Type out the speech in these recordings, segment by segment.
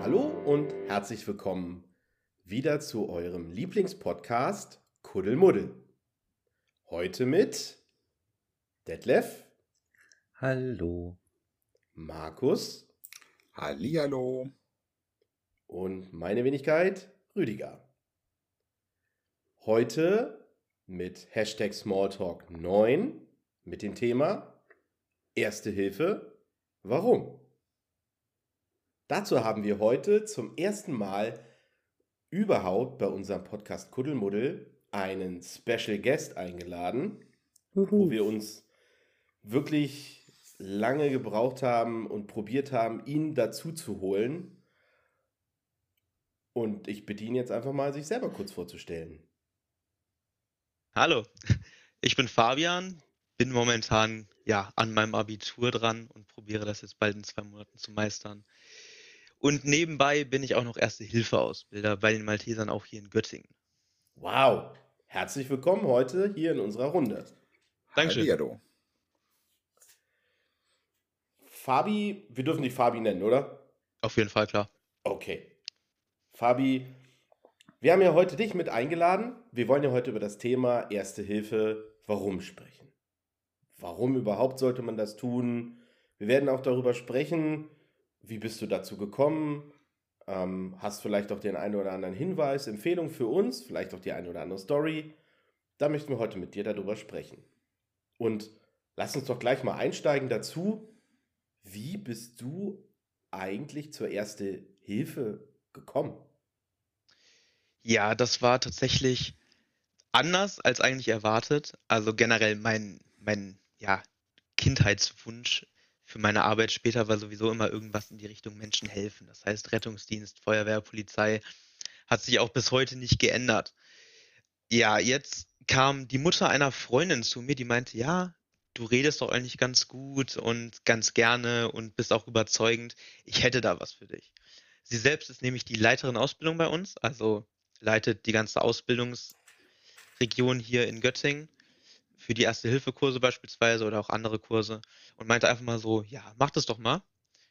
Hallo und herzlich willkommen wieder zu eurem Lieblingspodcast Kuddelmuddel. Heute mit Detlef, Hallo. Markus Hallihallo. und meine Wenigkeit Rüdiger. Heute mit Hashtag Smalltalk 9 mit dem Thema Erste Hilfe, warum? Dazu haben wir heute zum ersten Mal überhaupt bei unserem Podcast Kuddelmuddel einen Special Guest eingeladen, wo wir uns wirklich lange gebraucht haben und probiert haben, ihn dazu zu holen. Und ich bitte ihn jetzt einfach mal, sich selber kurz vorzustellen. Hallo, ich bin Fabian, bin momentan ja an meinem Abitur dran und probiere das jetzt bald in zwei Monaten zu meistern. Und nebenbei bin ich auch noch Erste-Hilfe-Ausbilder bei den Maltesern auch hier in Göttingen. Wow! Herzlich willkommen heute hier in unserer Runde. Dankeschön. Hallihallo. Fabi, wir dürfen dich Fabi nennen, oder? Auf jeden Fall klar. Okay. Fabi, wir haben ja heute dich mit eingeladen. Wir wollen ja heute über das Thema Erste Hilfe, warum sprechen. Warum überhaupt sollte man das tun? Wir werden auch darüber sprechen, wie bist du dazu gekommen? Ähm, hast vielleicht auch den einen oder anderen Hinweis, Empfehlung für uns, vielleicht auch die eine oder andere Story. Da möchten wir heute mit dir darüber sprechen. Und lass uns doch gleich mal einsteigen dazu. Wie bist du eigentlich zur Erste Hilfe gekommen? Ja, das war tatsächlich anders als eigentlich erwartet. Also generell mein, mein ja, Kindheitswunsch für meine Arbeit später war sowieso immer irgendwas in die Richtung Menschen helfen. Das heißt Rettungsdienst, Feuerwehr, Polizei hat sich auch bis heute nicht geändert. Ja, jetzt kam die Mutter einer Freundin zu mir, die meinte, ja, du redest doch eigentlich ganz gut und ganz gerne und bist auch überzeugend. Ich hätte da was für dich. Sie selbst ist nämlich die Leiterin Ausbildung bei uns, also leitet die ganze Ausbildungsregion hier in Göttingen für die Erste-Hilfe-Kurse beispielsweise oder auch andere Kurse und meinte einfach mal so, ja, mach das doch mal.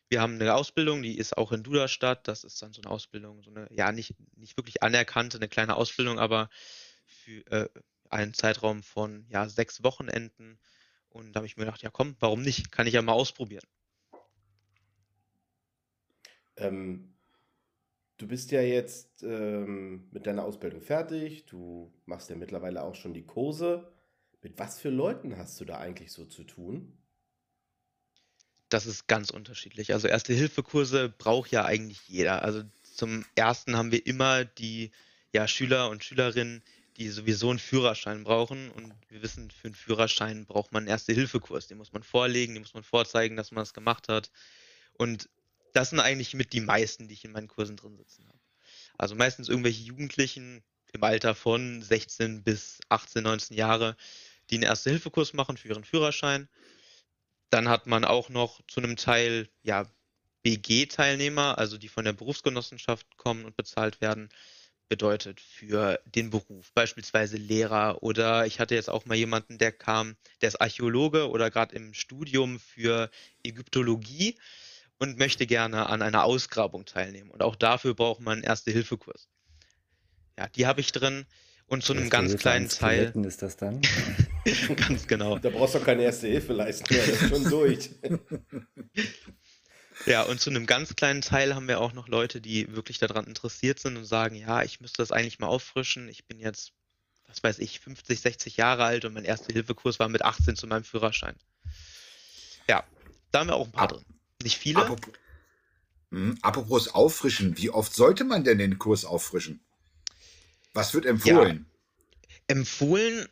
Wir haben eine Ausbildung, die ist auch in Duderstadt. Das ist dann so eine Ausbildung, so eine, ja, nicht, nicht wirklich anerkannte, eine kleine Ausbildung, aber für äh, einen Zeitraum von ja, sechs Wochenenden. Und da habe ich mir gedacht, ja komm, warum nicht? Kann ich ja mal ausprobieren. Ähm, du bist ja jetzt ähm, mit deiner Ausbildung fertig. Du machst ja mittlerweile auch schon die Kurse. Mit was für Leuten hast du da eigentlich so zu tun? Das ist ganz unterschiedlich. Also Erste-Hilfe-Kurse braucht ja eigentlich jeder. Also zum ersten haben wir immer die ja, Schüler und Schülerinnen, die sowieso einen Führerschein brauchen. Und wir wissen, für einen Führerschein braucht man einen Erste-Hilfe-Kurs. Den muss man vorlegen, den muss man vorzeigen, dass man das gemacht hat. Und das sind eigentlich mit die meisten, die ich in meinen Kursen drin sitzen habe. Also meistens irgendwelche Jugendlichen im Alter von 16 bis 18, 19 Jahre, die einen Erste-Hilfe-Kurs machen für ihren Führerschein. Dann hat man auch noch zu einem Teil ja, BG-Teilnehmer, also die von der Berufsgenossenschaft kommen und bezahlt werden, bedeutet für den Beruf, beispielsweise Lehrer oder ich hatte jetzt auch mal jemanden, der kam, der ist Archäologe oder gerade im Studium für Ägyptologie und möchte gerne an einer Ausgrabung teilnehmen. Und auch dafür braucht man einen Erste-Hilfe-Kurs. Ja, die habe ich drin. Und zu einem ganz kleinen Teil. Ist das dann? ganz genau. Da brauchst du doch keine erste Hilfe leisten mehr, das ist schon durch. Ja, und zu einem ganz kleinen Teil haben wir auch noch Leute, die wirklich daran interessiert sind und sagen, ja, ich müsste das eigentlich mal auffrischen. Ich bin jetzt, was weiß ich, 50, 60 Jahre alt und mein erster Hilfekurs war mit 18 zu meinem Führerschein. Ja, da haben wir auch ein paar Ab- drin. Nicht viele, Apropos, Hm, apropos auffrischen, wie oft sollte man denn den Kurs auffrischen? Was wird empfohlen? empfohlen,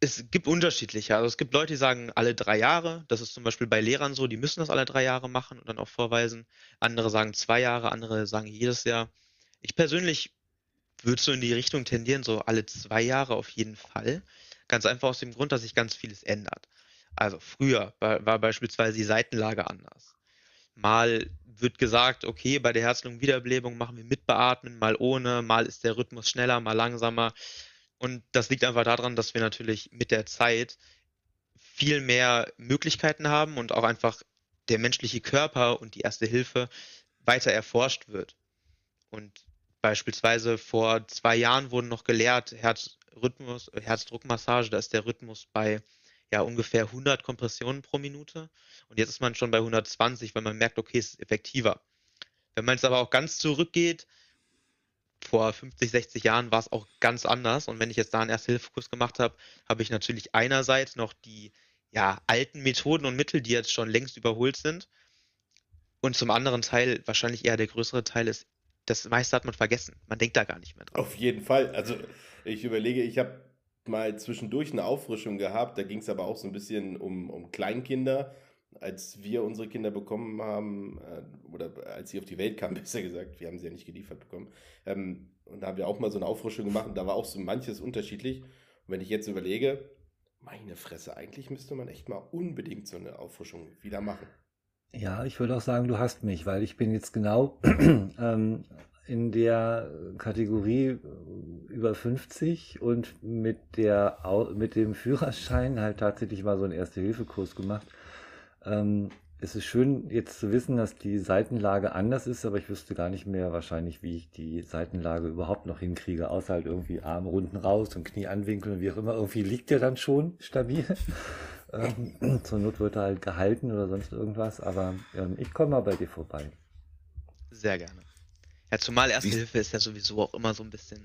es gibt unterschiedliche. Also es gibt Leute, die sagen alle drei Jahre. Das ist zum Beispiel bei Lehrern so, die müssen das alle drei Jahre machen und dann auch vorweisen. Andere sagen zwei Jahre, andere sagen jedes Jahr. Ich persönlich würde so in die Richtung tendieren, so alle zwei Jahre auf jeden Fall. Ganz einfach aus dem Grund, dass sich ganz vieles ändert. Also früher war, war beispielsweise die Seitenlage anders. Mal wird gesagt, okay, bei der Herz-Lungen-Wiederbelebung machen wir mit Beatmen, mal ohne, mal ist der Rhythmus schneller, mal langsamer. Und das liegt einfach daran, dass wir natürlich mit der Zeit viel mehr Möglichkeiten haben und auch einfach der menschliche Körper und die Erste Hilfe weiter erforscht wird. Und beispielsweise vor zwei Jahren wurden noch gelehrt, Herzrhythmus, Herzdruckmassage, da ist der Rhythmus bei ja ungefähr 100 Kompressionen pro Minute. Und jetzt ist man schon bei 120, weil man merkt, okay, es ist effektiver. Wenn man jetzt aber auch ganz zurückgeht, vor 50, 60 Jahren war es auch ganz anders. Und wenn ich jetzt da einen Erste-Hilfe-Kurs gemacht habe, habe ich natürlich einerseits noch die ja, alten Methoden und Mittel, die jetzt schon längst überholt sind. Und zum anderen Teil, wahrscheinlich eher der größere Teil ist, das meiste hat man vergessen. Man denkt da gar nicht mehr dran. Auf jeden Fall. Also ich überlege, ich habe mal zwischendurch eine Auffrischung gehabt. Da ging es aber auch so ein bisschen um, um Kleinkinder. Als wir unsere Kinder bekommen haben, äh, oder als sie auf die Welt kamen, besser gesagt, wir haben sie ja nicht geliefert bekommen. Ähm, und da haben wir auch mal so eine Auffrischung gemacht da war auch so manches unterschiedlich. Und wenn ich jetzt überlege, meine Fresse, eigentlich müsste man echt mal unbedingt so eine Auffrischung wieder machen. Ja, ich würde auch sagen, du hast mich, weil ich bin jetzt genau ähm, in der Kategorie über 50 und mit, der, mit dem Führerschein halt tatsächlich mal so einen Erste-Hilfe-Kurs gemacht. Ähm, es ist schön jetzt zu wissen, dass die Seitenlage anders ist, aber ich wüsste gar nicht mehr wahrscheinlich, wie ich die Seitenlage überhaupt noch hinkriege, außer halt irgendwie Arm runden raus und Knie anwinkeln und wie auch immer. Irgendwie liegt der dann schon stabil. ähm, zur Not wird er halt gehalten oder sonst irgendwas, aber ähm, ich komme mal bei dir vorbei. Sehr gerne. Ja, zumal Erste? Hilfe ist ja sowieso auch immer so ein bisschen,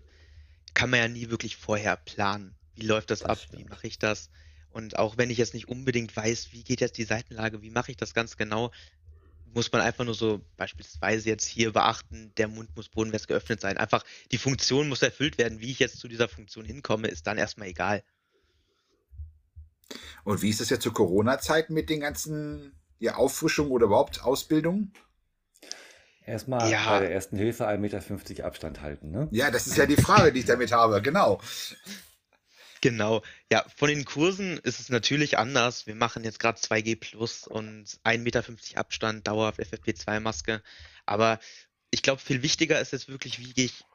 kann man ja nie wirklich vorher planen. Wie läuft das, das ab? Stimmt. Wie mache ich das? Und auch wenn ich jetzt nicht unbedingt weiß, wie geht jetzt die Seitenlage, wie mache ich das ganz genau, muss man einfach nur so beispielsweise jetzt hier beachten, der Mund muss bodenwärts geöffnet sein. Einfach die Funktion muss erfüllt werden. Wie ich jetzt zu dieser Funktion hinkomme, ist dann erstmal egal. Und wie ist das jetzt zu Corona-Zeiten mit den ganzen ja, Auffrischungen oder überhaupt Ausbildungen? Erstmal ja. bei der ersten Hilfe 1,50 Meter Abstand halten, ne? Ja, das ist ja die Frage, die ich damit habe, genau. Genau. Ja, von den Kursen ist es natürlich anders. Wir machen jetzt gerade 2G Plus und 1,50 Meter Abstand, dauerhaft FFP2-Maske. Aber ich glaube, viel wichtiger ist jetzt wirklich, wie gehe ich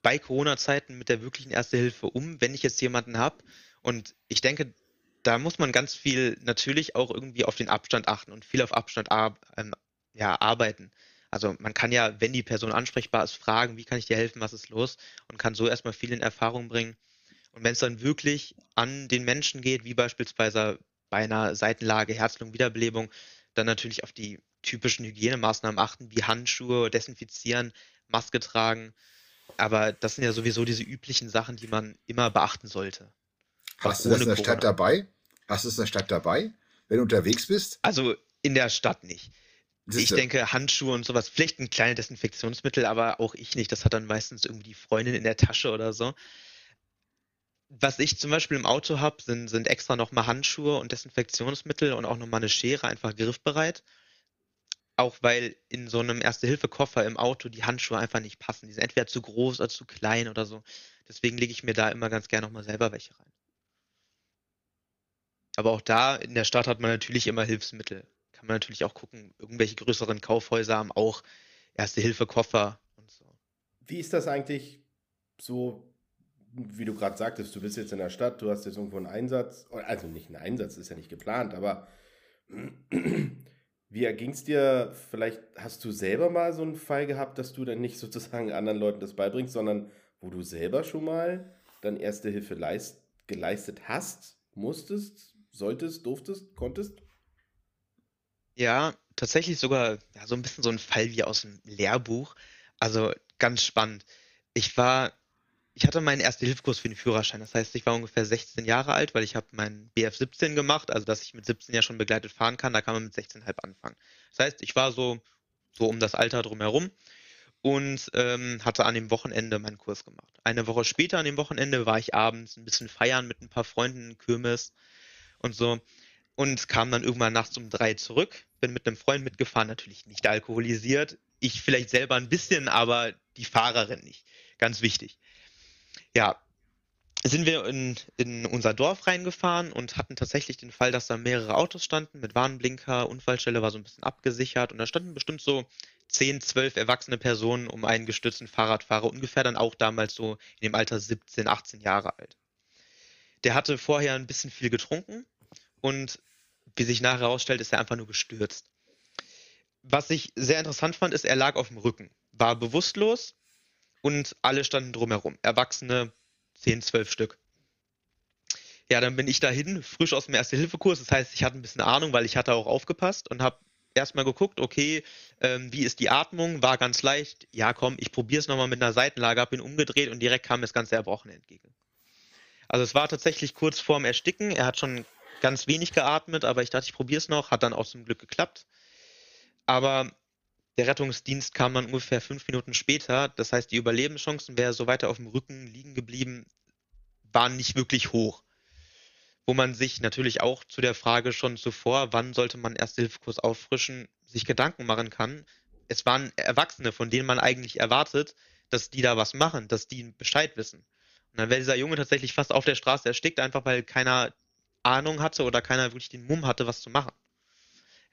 bei Corona-Zeiten mit der wirklichen Erste Hilfe um, wenn ich jetzt jemanden habe. Und ich denke, da muss man ganz viel natürlich auch irgendwie auf den Abstand achten und viel auf Abstand ar ähm, ja, arbeiten. Also man kann ja, wenn die Person ansprechbar ist, fragen, wie kann ich dir helfen, was ist los und kann so erstmal viel in Erfahrung bringen. Und wenn es dann wirklich an den Menschen geht, wie beispielsweise bei einer Seitenlage, Herz-Lungen-Wiederbelebung, dann natürlich auf die typischen Hygienemaßnahmen achten, wie Handschuhe, desinfizieren, Maske tragen. Aber das sind ja sowieso diese üblichen Sachen, die man immer beachten sollte. Hast du das in der Stadt dabei? Hast du es in der Stadt dabei, wenn du unterwegs bist? Also in der Stadt nicht. Ich denke, Handschuhe und sowas, vielleicht ein kleines Desinfektionsmittel, aber auch ich nicht. Das hat dann meistens irgendwie die Freundin in der Tasche oder so. Was ich zum Beispiel im Auto habe, sind, sind extra nochmal Handschuhe und Desinfektionsmittel und auch nochmal eine Schere, einfach griffbereit. Auch weil in so einem Erste-Hilfe-Koffer im Auto die Handschuhe einfach nicht passen. Die sind entweder zu groß oder zu klein oder so. Deswegen lege ich mir da immer ganz gerne nochmal selber welche rein. Aber auch da in der Stadt hat man natürlich immer Hilfsmittel kann man natürlich auch gucken, irgendwelche größeren Kaufhäuser haben auch Erste-Hilfe-Koffer und so. Wie ist das eigentlich so, wie du gerade sagtest, du bist jetzt in der Stadt, du hast jetzt irgendwo einen Einsatz, also nicht einen Einsatz, ist ja nicht geplant, aber wie erging es dir? Vielleicht hast du selber mal so einen Fall gehabt, dass du dann nicht sozusagen anderen Leuten das beibringst, sondern wo du selber schon mal dann Erste Hilfe leist, geleistet hast, musstest, solltest, durftest, konntest? Ja, tatsächlich sogar ja, so ein bisschen so ein Fall wie aus dem Lehrbuch. Also ganz spannend. Ich war, ich hatte meinen ersten Hilfskurs für den Führerschein. Das heißt, ich war ungefähr 16 Jahre alt, weil ich habe meinen BF 17 gemacht, also dass ich mit 17 ja schon begleitet fahren kann. Da kann man mit 16,5 anfangen. Das heißt, ich war so so um das Alter drumherum und ähm, hatte an dem Wochenende meinen Kurs gemacht. Eine Woche später an dem Wochenende war ich abends ein bisschen feiern mit ein paar Freunden, Kirmes und so und kam dann irgendwann nachts um drei zurück. Bin mit einem Freund mitgefahren, natürlich nicht alkoholisiert. Ich vielleicht selber ein bisschen, aber die Fahrerin nicht. Ganz wichtig. Ja, sind wir in, in unser Dorf reingefahren und hatten tatsächlich den Fall, dass da mehrere Autos standen mit Warnblinker, Unfallstelle war so ein bisschen abgesichert und da standen bestimmt so 10, 12 erwachsene Personen um einen gestützten Fahrradfahrer, ungefähr dann auch damals so in dem Alter 17, 18 Jahre alt. Der hatte vorher ein bisschen viel getrunken und wie sich nachher herausstellt, ist er einfach nur gestürzt. Was ich sehr interessant fand, ist, er lag auf dem Rücken, war bewusstlos und alle standen drumherum. Erwachsene, 10, 12 Stück. Ja, dann bin ich dahin, frisch aus dem Erste-Hilfe-Kurs. Das heißt, ich hatte ein bisschen Ahnung, weil ich hatte auch aufgepasst und habe erstmal geguckt, okay, ähm, wie ist die Atmung? War ganz leicht. Ja, komm, ich probiere es nochmal mit einer Seitenlage, habe ihn umgedreht und direkt kam das ganze Erbrochene entgegen. Also es war tatsächlich kurz vorm Ersticken. Er hat schon ganz wenig geatmet, aber ich dachte, ich probiere es noch. Hat dann auch zum Glück geklappt. Aber der Rettungsdienst kam dann ungefähr fünf Minuten später. Das heißt, die Überlebenschancen, wäre so weiter auf dem Rücken liegen geblieben, waren nicht wirklich hoch. Wo man sich natürlich auch zu der Frage schon zuvor, wann sollte man Erste-Hilfe-Kurs auffrischen, sich Gedanken machen kann. Es waren Erwachsene, von denen man eigentlich erwartet, dass die da was machen, dass die Bescheid wissen. Und dann wäre dieser Junge tatsächlich fast auf der Straße erstickt, einfach weil keiner Ahnung hatte oder keiner wirklich den Mumm hatte, was zu machen.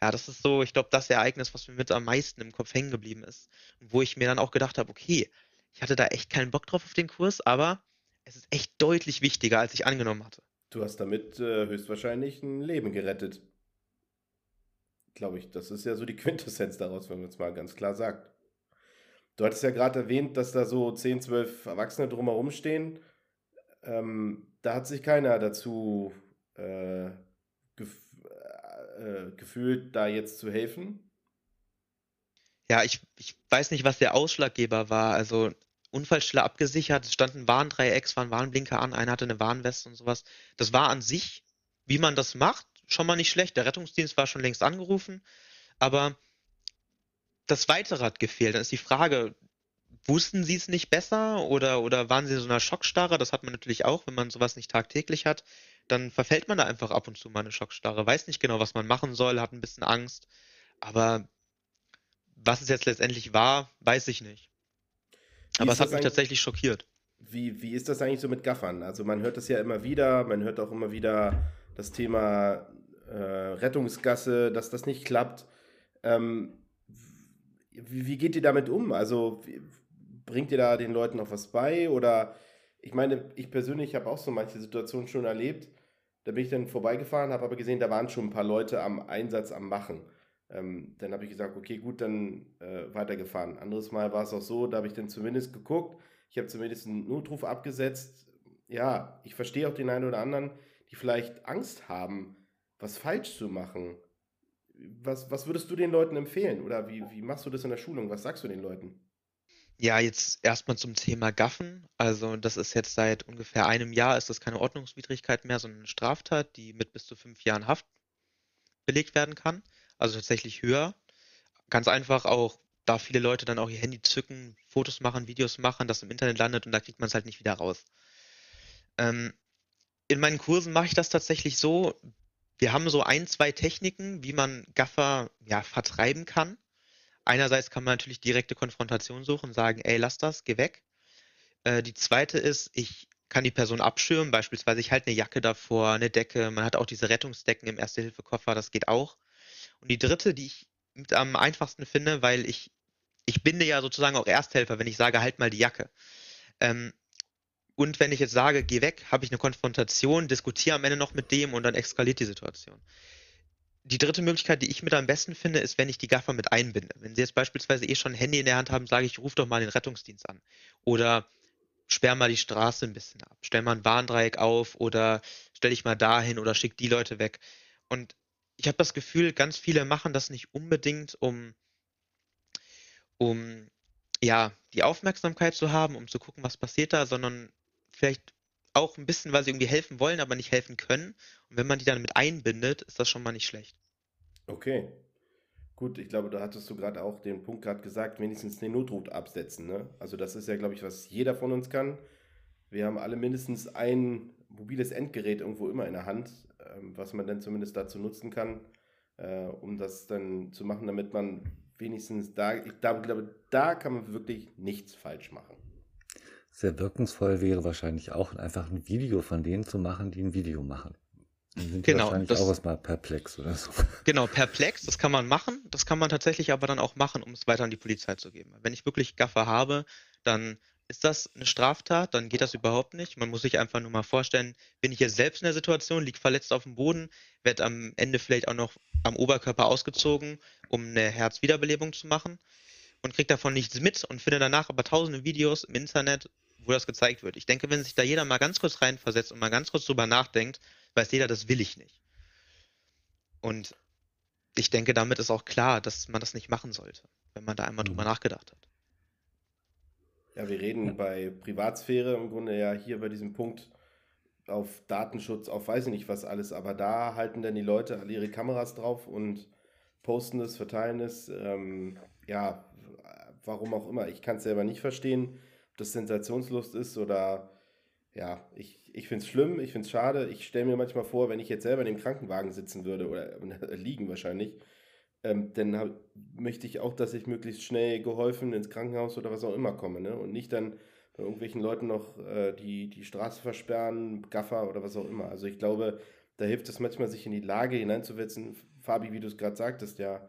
Ja, das ist so, ich glaube, das Ereignis, was mir mit am meisten im Kopf hängen geblieben ist. Wo ich mir dann auch gedacht habe, okay, ich hatte da echt keinen Bock drauf auf den Kurs, aber es ist echt deutlich wichtiger, als ich angenommen hatte. Du hast damit äh, höchstwahrscheinlich ein Leben gerettet. Glaube ich, das ist ja so die Quintessenz daraus, wenn man es mal ganz klar sagt. Du hattest ja gerade erwähnt, dass da so 10, 12 Erwachsene drumherum stehen. Ähm, da hat sich keiner dazu äh, gef äh, gefühlt, da jetzt zu helfen? Ja, ich, ich weiß nicht, was der Ausschlaggeber war. Also Unfallstelle abgesichert, es standen Warndreiecks, waren Warnblinker an, einer hatte eine Warnweste und sowas. Das war an sich, wie man das macht, schon mal nicht schlecht. Der Rettungsdienst war schon längst angerufen, aber das Weitere hat gefehlt. Dann ist die Frage, wussten sie es nicht besser oder, oder waren sie so einer Schockstarre? Das hat man natürlich auch, wenn man sowas nicht tagtäglich hat dann verfällt man da einfach ab und zu mal eine Schockstarre, weiß nicht genau, was man machen soll, hat ein bisschen Angst, aber was es jetzt letztendlich war, weiß ich nicht. Wie aber es hat mich tatsächlich schockiert. Wie, wie ist das eigentlich so mit Gaffern? Also man hört das ja immer wieder, man hört auch immer wieder das Thema äh, Rettungsgasse, dass das nicht klappt. Ähm, wie, wie, geht ihr damit um? Also wie, bringt ihr da den Leuten noch was bei oder ich meine, ich persönlich habe auch so manche Situationen schon erlebt. Da bin ich dann vorbeigefahren, habe aber gesehen, da waren schon ein paar Leute am Einsatz, am Machen. Ähm, dann habe ich gesagt, okay, gut, dann äh, weitergefahren. Anderes Mal war es auch so, da habe ich dann zumindest geguckt. Ich habe zumindest einen Notruf abgesetzt. Ja, ich verstehe auch den einen oder anderen, die vielleicht Angst haben, was falsch zu machen. Was, was würdest du den Leuten empfehlen? Oder wie, wie machst du das in der Schulung? Was sagst du den Leuten? Ja, jetzt erstmal zum Thema Gaffen. Also das ist jetzt seit ungefähr einem Jahr ist das keine Ordnungswidrigkeit mehr, sondern eine Straftat, die mit bis zu fünf Jahren Haft belegt werden kann. Also tatsächlich höher. Ganz einfach auch, da viele Leute dann auch ihr Handy zücken, Fotos machen, Videos machen, das im Internet landet und da kriegt man es halt nicht wieder raus. Ähm, in meinen Kursen mache ich das tatsächlich so. Wir haben so ein, zwei Techniken, wie man Gaffer ja, vertreiben kann. Einerseits kann man natürlich direkte Konfrontation suchen und sagen, ey, lass das, geh weg. Äh, die zweite ist, ich kann die Person abschirmen, beispielsweise ich halte eine Jacke davor, eine Decke, man hat auch diese Rettungsdecken im Erste-Hilfe-Koffer, das geht auch. Und die dritte, die ich mit am einfachsten finde, weil ich, ich binde ja sozusagen auch Ersthelfer, wenn ich sage, halt mal die Jacke. Ähm, und wenn ich jetzt sage, geh weg, habe ich eine Konfrontation, diskutiere am Ende noch mit dem und dann eskaliert die Situation die dritte Möglichkeit, die ich mit am besten finde, ist, wenn ich die Gaffer mit einbinde. Wenn Sie jetzt beispielsweise eh schon ein Handy in der Hand haben, sage ich, ruf doch mal den Rettungsdienst an. Oder sperr mal die Straße ein bisschen ab. Stell mal ein Warndreieck auf oder stell dich mal dahin oder schick die Leute weg. Und ich habe das Gefühl, ganz viele machen das nicht unbedingt, um, um ja, die Aufmerksamkeit zu haben, um zu gucken, was passiert da, sondern vielleicht auch ein bisschen, weil sie irgendwie helfen wollen, aber nicht helfen können. Und wenn man die dann mit einbindet, ist das schon mal nicht schlecht. Okay. Gut, ich glaube, da hattest du gerade auch den Punkt gerade gesagt, wenigstens den Notruf absetzen. Ne? Also das ist ja, glaube ich, was jeder von uns kann. Wir haben alle mindestens ein mobiles Endgerät irgendwo immer in der Hand, ähm, was man dann zumindest dazu nutzen kann, äh, um das dann zu machen, damit man wenigstens da, ich glaube, da kann man wirklich nichts falsch machen. Sehr wirkungsvoll wäre wahrscheinlich auch einfach ein Video von denen zu machen, die ein Video machen. Dann sind genau, wahrscheinlich das, auch erstmal perplex oder so. Genau, perplex, das kann man machen. Das kann man tatsächlich aber dann auch machen, um es weiter an die Polizei zu geben. Wenn ich wirklich Gaffer habe, dann ist das eine Straftat, dann geht das überhaupt nicht. Man muss sich einfach nur mal vorstellen, bin ich jetzt selbst in der Situation, liege verletzt auf dem Boden, werde am Ende vielleicht auch noch am Oberkörper ausgezogen, um eine Herzwiederbelebung zu machen und kriege davon nichts mit und finde danach aber tausende Videos im Internet, wo das gezeigt wird. Ich denke, wenn sich da jeder mal ganz kurz reinversetzt und mal ganz kurz drüber nachdenkt, weiß jeder, das will ich nicht. Und ich denke, damit ist auch klar, dass man das nicht machen sollte, wenn man da einmal drüber mhm. nachgedacht hat. Ja, wir reden bei Privatsphäre im Grunde ja hier bei diesem Punkt auf Datenschutz, auf weiß ich nicht was alles, aber da halten dann die Leute alle ihre Kameras drauf und posten es, verteilen es. Ähm, ja, warum auch immer. Ich kann es selber nicht verstehen, das Sensationslust ist oder ja, ich, ich finde es schlimm, ich finde es schade. Ich stelle mir manchmal vor, wenn ich jetzt selber in dem Krankenwagen sitzen würde oder liegen wahrscheinlich, ähm, dann hab, möchte ich auch, dass ich möglichst schnell geholfen ins Krankenhaus oder was auch immer komme. Ne? Und nicht dann bei irgendwelchen Leuten noch äh, die, die Straße versperren, Gaffer oder was auch immer. Also ich glaube, da hilft es manchmal, sich in die Lage hineinzusetzen, Fabi, wie du es gerade sagtest, ja,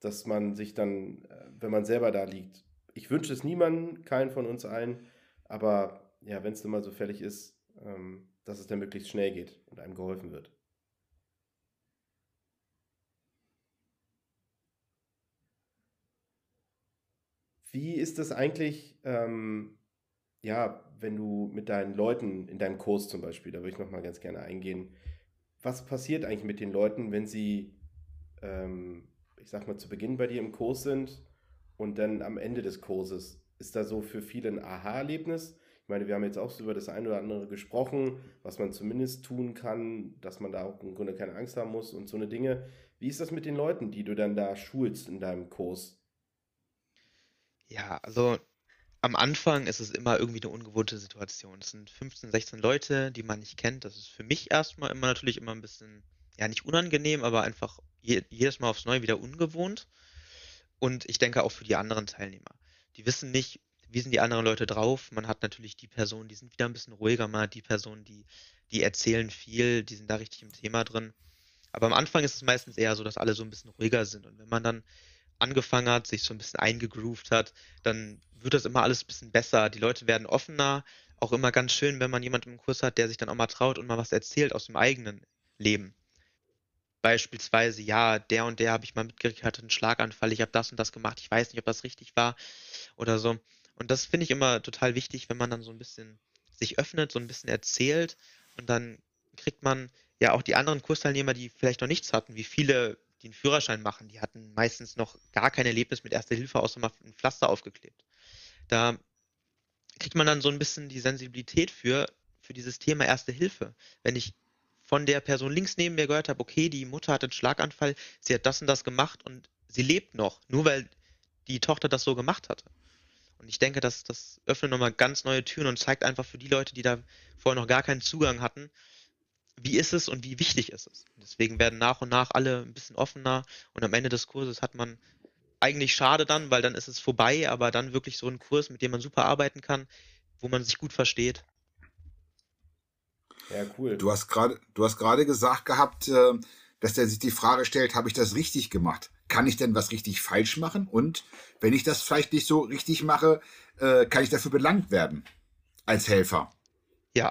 dass man sich dann, äh, wenn man selber da liegt, ich wünsche es niemandem, keinen von uns allen, aber ja, wenn es dann mal so fällig ist, ähm, dass es dann möglichst schnell geht und einem geholfen wird. Wie ist das eigentlich, ähm, ja, wenn du mit deinen Leuten in deinem Kurs zum Beispiel, da würde ich nochmal ganz gerne eingehen, was passiert eigentlich mit den Leuten, wenn sie, ähm, ich sag mal, zu Beginn bei dir im Kurs sind und dann am Ende des Kurses? Ist da so für viele ein Aha-Erlebnis? Ich meine, wir haben jetzt auch so über das eine oder andere gesprochen, was man zumindest tun kann, dass man da auch im Grunde keine Angst haben muss und so eine Dinge. Wie ist das mit den Leuten, die du dann da schulst in deinem Kurs? Ja, also am Anfang ist es immer irgendwie eine ungewohnte Situation. Es sind 15, 16 Leute, die man nicht kennt. Das ist für mich erstmal immer natürlich immer ein bisschen, ja, nicht unangenehm, aber einfach je, jedes Mal aufs Neue wieder ungewohnt. Und ich denke auch für die anderen Teilnehmer. Die wissen nicht, wie sind die anderen Leute drauf. Man hat natürlich die Personen, die sind wieder ein bisschen ruhiger, hat die Personen, die, die erzählen viel, die sind da richtig im Thema drin. Aber am Anfang ist es meistens eher so, dass alle so ein bisschen ruhiger sind. Und wenn man dann angefangen hat, sich so ein bisschen eingegroovt hat, dann wird das immer alles ein bisschen besser. Die Leute werden offener. Auch immer ganz schön, wenn man jemanden im Kurs hat, der sich dann auch mal traut und mal was erzählt aus dem eigenen Leben. Beispielsweise, ja, der und der habe ich mal mitgekriegt, hatte einen Schlaganfall, ich habe das und das gemacht, ich weiß nicht, ob das richtig war oder so. Und das finde ich immer total wichtig, wenn man dann so ein bisschen sich öffnet, so ein bisschen erzählt und dann kriegt man ja auch die anderen Kursteilnehmer, die vielleicht noch nichts hatten, wie viele die einen Führerschein machen, die hatten meistens noch gar kein Erlebnis mit Erster Hilfe, außer mal ein Pflaster aufgeklebt. Da kriegt man dann so ein bisschen die Sensibilität für, für dieses Thema Erste Hilfe. Wenn ich von der Person links neben mir gehört habe, okay, die Mutter hat einen Schlaganfall, sie hat das und das gemacht und sie lebt noch, nur weil die Tochter das so gemacht hatte. Und ich denke, dass das öffnet nochmal ganz neue Türen und zeigt einfach für die Leute, die da vorher noch gar keinen Zugang hatten, wie ist es und wie wichtig ist es. Deswegen werden nach und nach alle ein bisschen offener und am Ende des Kurses hat man eigentlich schade dann, weil dann ist es vorbei, aber dann wirklich so einen Kurs, mit dem man super arbeiten kann, wo man sich gut versteht. Ja, cool. Du hast gerade, du hast gerade gesagt gehabt, äh, dass der sich die Frage stellt, habe ich das richtig gemacht? Kann ich denn was richtig falsch machen? Und wenn ich das vielleicht nicht so richtig mache, äh, kann ich dafür belangt werden als Helfer? Ja,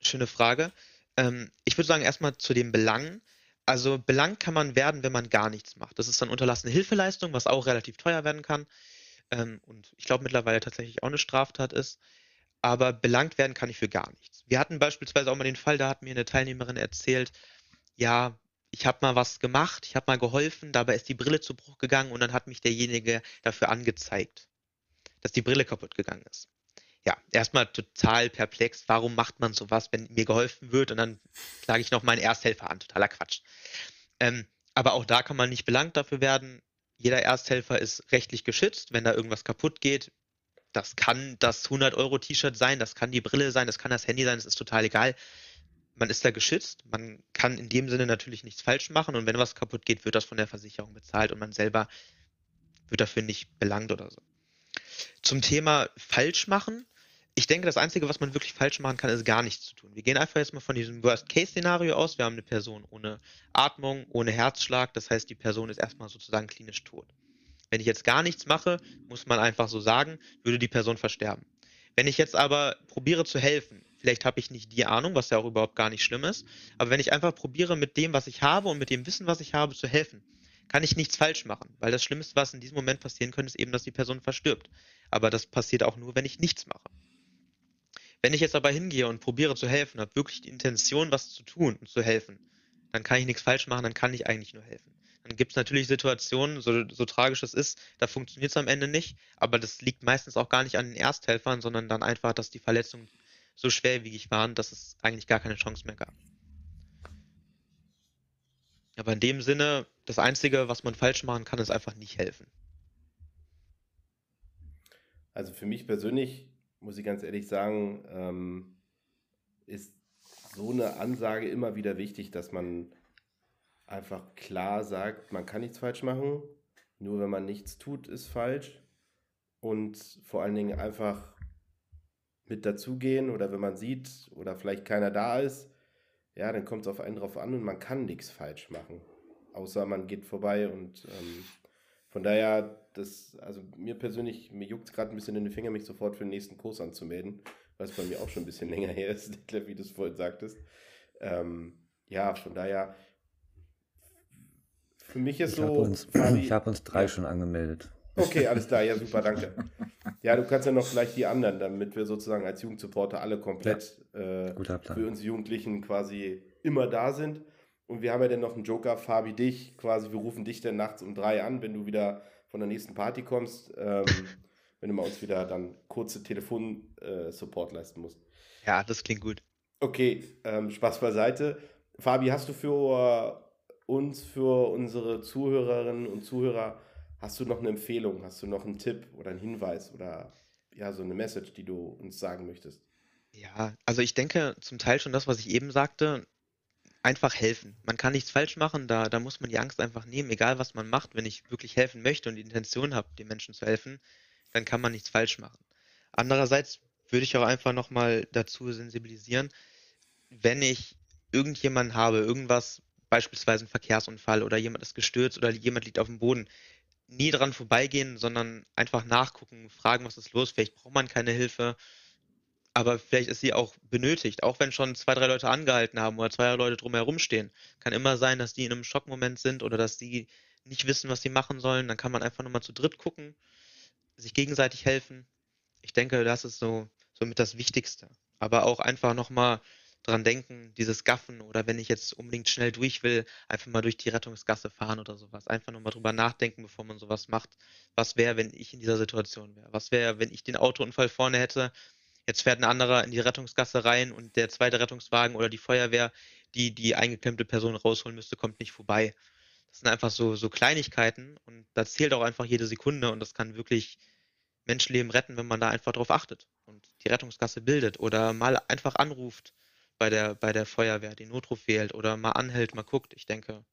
schöne Frage. Ähm, ich würde sagen, erstmal zu dem Belang. Also belangt kann man werden, wenn man gar nichts macht. Das ist dann unterlassene Hilfeleistung, was auch relativ teuer werden kann. Ähm, und ich glaube mittlerweile tatsächlich auch eine Straftat ist. Aber belangt werden kann ich für gar nichts. Wir hatten beispielsweise auch mal den Fall, da hat mir eine Teilnehmerin erzählt, ja, ich habe mal was gemacht, ich habe mal geholfen, dabei ist die Brille zu Bruch gegangen und dann hat mich derjenige dafür angezeigt, dass die Brille kaputt gegangen ist ja, erstmal total perplex. Warum macht man sowas, wenn mir geholfen wird und dann klage ich noch meinen Ersthelfer an? Totaler Quatsch. Ähm, aber auch da kann man nicht belangt dafür werden. Jeder Ersthelfer ist rechtlich geschützt. Wenn da irgendwas kaputt geht, das kann das 100-Euro-T-Shirt sein, das kann die Brille sein, das kann das Handy sein, das ist total egal. Man ist da geschützt. Man kann in dem Sinne natürlich nichts falsch machen und wenn was kaputt geht, wird das von der Versicherung bezahlt und man selber wird dafür nicht belangt oder so. Zum Thema falsch machen ich denke, das Einzige, was man wirklich falsch machen kann, ist gar nichts zu tun. Wir gehen einfach jetzt mal von diesem Worst-Case-Szenario aus. Wir haben eine Person ohne Atmung, ohne Herzschlag. Das heißt, die Person ist erstmal sozusagen klinisch tot. Wenn ich jetzt gar nichts mache, muss man einfach so sagen, würde die Person versterben. Wenn ich jetzt aber probiere zu helfen, vielleicht habe ich nicht die Ahnung, was ja auch überhaupt gar nicht schlimm ist, aber wenn ich einfach probiere, mit dem, was ich habe und mit dem Wissen, was ich habe, zu helfen, kann ich nichts falsch machen. Weil das Schlimmste, was in diesem Moment passieren könnte, ist eben, dass die Person verstirbt. Aber das passiert auch nur, wenn ich nichts mache. Wenn ich jetzt aber hingehe und probiere zu helfen, habe wirklich die Intention, was zu tun und zu helfen, dann kann ich nichts falsch machen, dann kann ich eigentlich nur helfen. Dann gibt es natürlich Situationen, so, so tragisch es ist, da funktioniert es am Ende nicht, aber das liegt meistens auch gar nicht an den Ersthelfern, sondern dann einfach, dass die Verletzungen so schwerwiegig waren, dass es eigentlich gar keine Chance mehr gab. Aber in dem Sinne, das Einzige, was man falsch machen kann, ist einfach nicht helfen. Also für mich persönlich, muss ich ganz ehrlich sagen, ähm, ist so eine Ansage immer wieder wichtig, dass man einfach klar sagt, man kann nichts falsch machen. Nur wenn man nichts tut, ist falsch. Und vor allen Dingen einfach mit dazugehen oder wenn man sieht oder vielleicht keiner da ist, ja, dann kommt es auf einen drauf an und man kann nichts falsch machen. Außer man geht vorbei und ähm, von daher, das, also mir persönlich, mir juckt es gerade ein bisschen in den Finger, mich sofort für den nächsten Kurs anzumelden, was bei mir auch schon ein bisschen länger her ist, wie du es vorhin sagtest. Ähm, ja, von daher, für mich ist ich so. Hab uns, ich habe uns drei ja. schon angemeldet. Okay, alles klar, ja, super, danke. Ja, du kannst ja noch gleich die anderen, damit wir sozusagen als Jugendsupporter alle komplett ja, äh, für uns Jugendlichen quasi immer da sind. Und wir haben ja dann noch einen Joker, Fabi, dich, quasi, wir rufen dich dann nachts um drei an, wenn du wieder von der nächsten Party kommst, ähm, wenn du mal uns wieder dann kurze Telefon-Support äh, leisten musst. Ja, das klingt gut. Okay, ähm, Spaß beiseite. Fabi, hast du für uns, für unsere Zuhörerinnen und Zuhörer Hast du noch eine Empfehlung? Hast du noch einen Tipp oder einen Hinweis oder ja, so eine Message, die du uns sagen möchtest? Ja, also ich denke zum Teil schon das, was ich eben sagte, einfach helfen. Man kann nichts falsch machen, da, da muss man die Angst einfach nehmen, egal was man macht. Wenn ich wirklich helfen möchte und die Intention habe, den Menschen zu helfen, dann kann man nichts falsch machen. Andererseits würde ich auch einfach nochmal dazu sensibilisieren, wenn ich irgendjemanden habe, irgendwas, beispielsweise ein Verkehrsunfall oder jemand ist gestürzt oder jemand liegt auf dem Boden, nie dran vorbeigehen, sondern einfach nachgucken, fragen, was ist los. Vielleicht braucht man keine Hilfe, aber vielleicht ist sie auch benötigt. Auch wenn schon zwei, drei Leute angehalten haben oder zwei Leute drumherum stehen. Kann immer sein, dass die in einem Schockmoment sind oder dass die nicht wissen, was sie machen sollen. Dann kann man einfach nochmal zu dritt gucken, sich gegenseitig helfen. Ich denke, das ist so, so mit das Wichtigste. Aber auch einfach nochmal dran denken, dieses Gaffen oder wenn ich jetzt unbedingt schnell durch will, einfach mal durch die Rettungsgasse fahren oder sowas. Einfach nochmal drüber nachdenken, bevor man sowas macht. Was wäre, wenn ich in dieser Situation wäre? Was wäre, wenn ich den Autounfall vorne hätte? Jetzt fährt ein anderer in die Rettungsgasse rein und der zweite Rettungswagen oder die Feuerwehr, die die eingeklemmte Person rausholen müsste, kommt nicht vorbei. Das sind einfach so, so Kleinigkeiten und da zählt auch einfach jede Sekunde und das kann wirklich Menschenleben retten, wenn man da einfach drauf achtet und die Rettungsgasse bildet oder mal einfach anruft bei der, bei der Feuerwehr, den Notruf wählt oder mal anhält, mal guckt. Ich denke,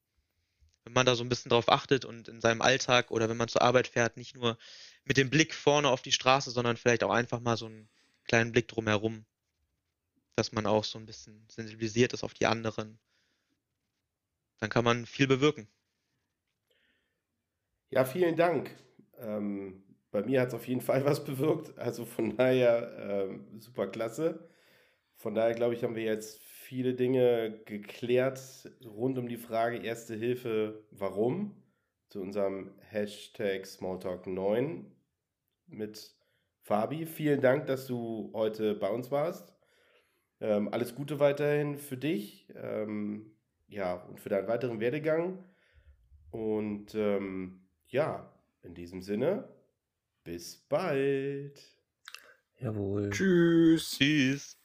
wenn man da so ein bisschen drauf achtet und in seinem Alltag oder wenn man zur Arbeit fährt, nicht nur mit dem Blick vorne auf die Straße, sondern vielleicht auch einfach mal so einen kleinen Blick drumherum, dass man auch so ein bisschen sensibilisiert ist auf die anderen, dann kann man viel bewirken. Ja, vielen Dank. Ähm, bei mir hat es auf jeden Fall was bewirkt. Also von daher ähm, super klasse. Von daher glaube ich, haben wir jetzt viele Dinge geklärt rund um die Frage Erste Hilfe, warum? Zu unserem Hashtag Smalltalk9 mit Fabi. Vielen Dank, dass du heute bei uns warst. Ähm, alles Gute weiterhin für dich ähm, ja, und für deinen weiteren Werdegang. Und ähm, ja, in diesem Sinne, bis bald. Jawohl. Tschüss. Tschüss.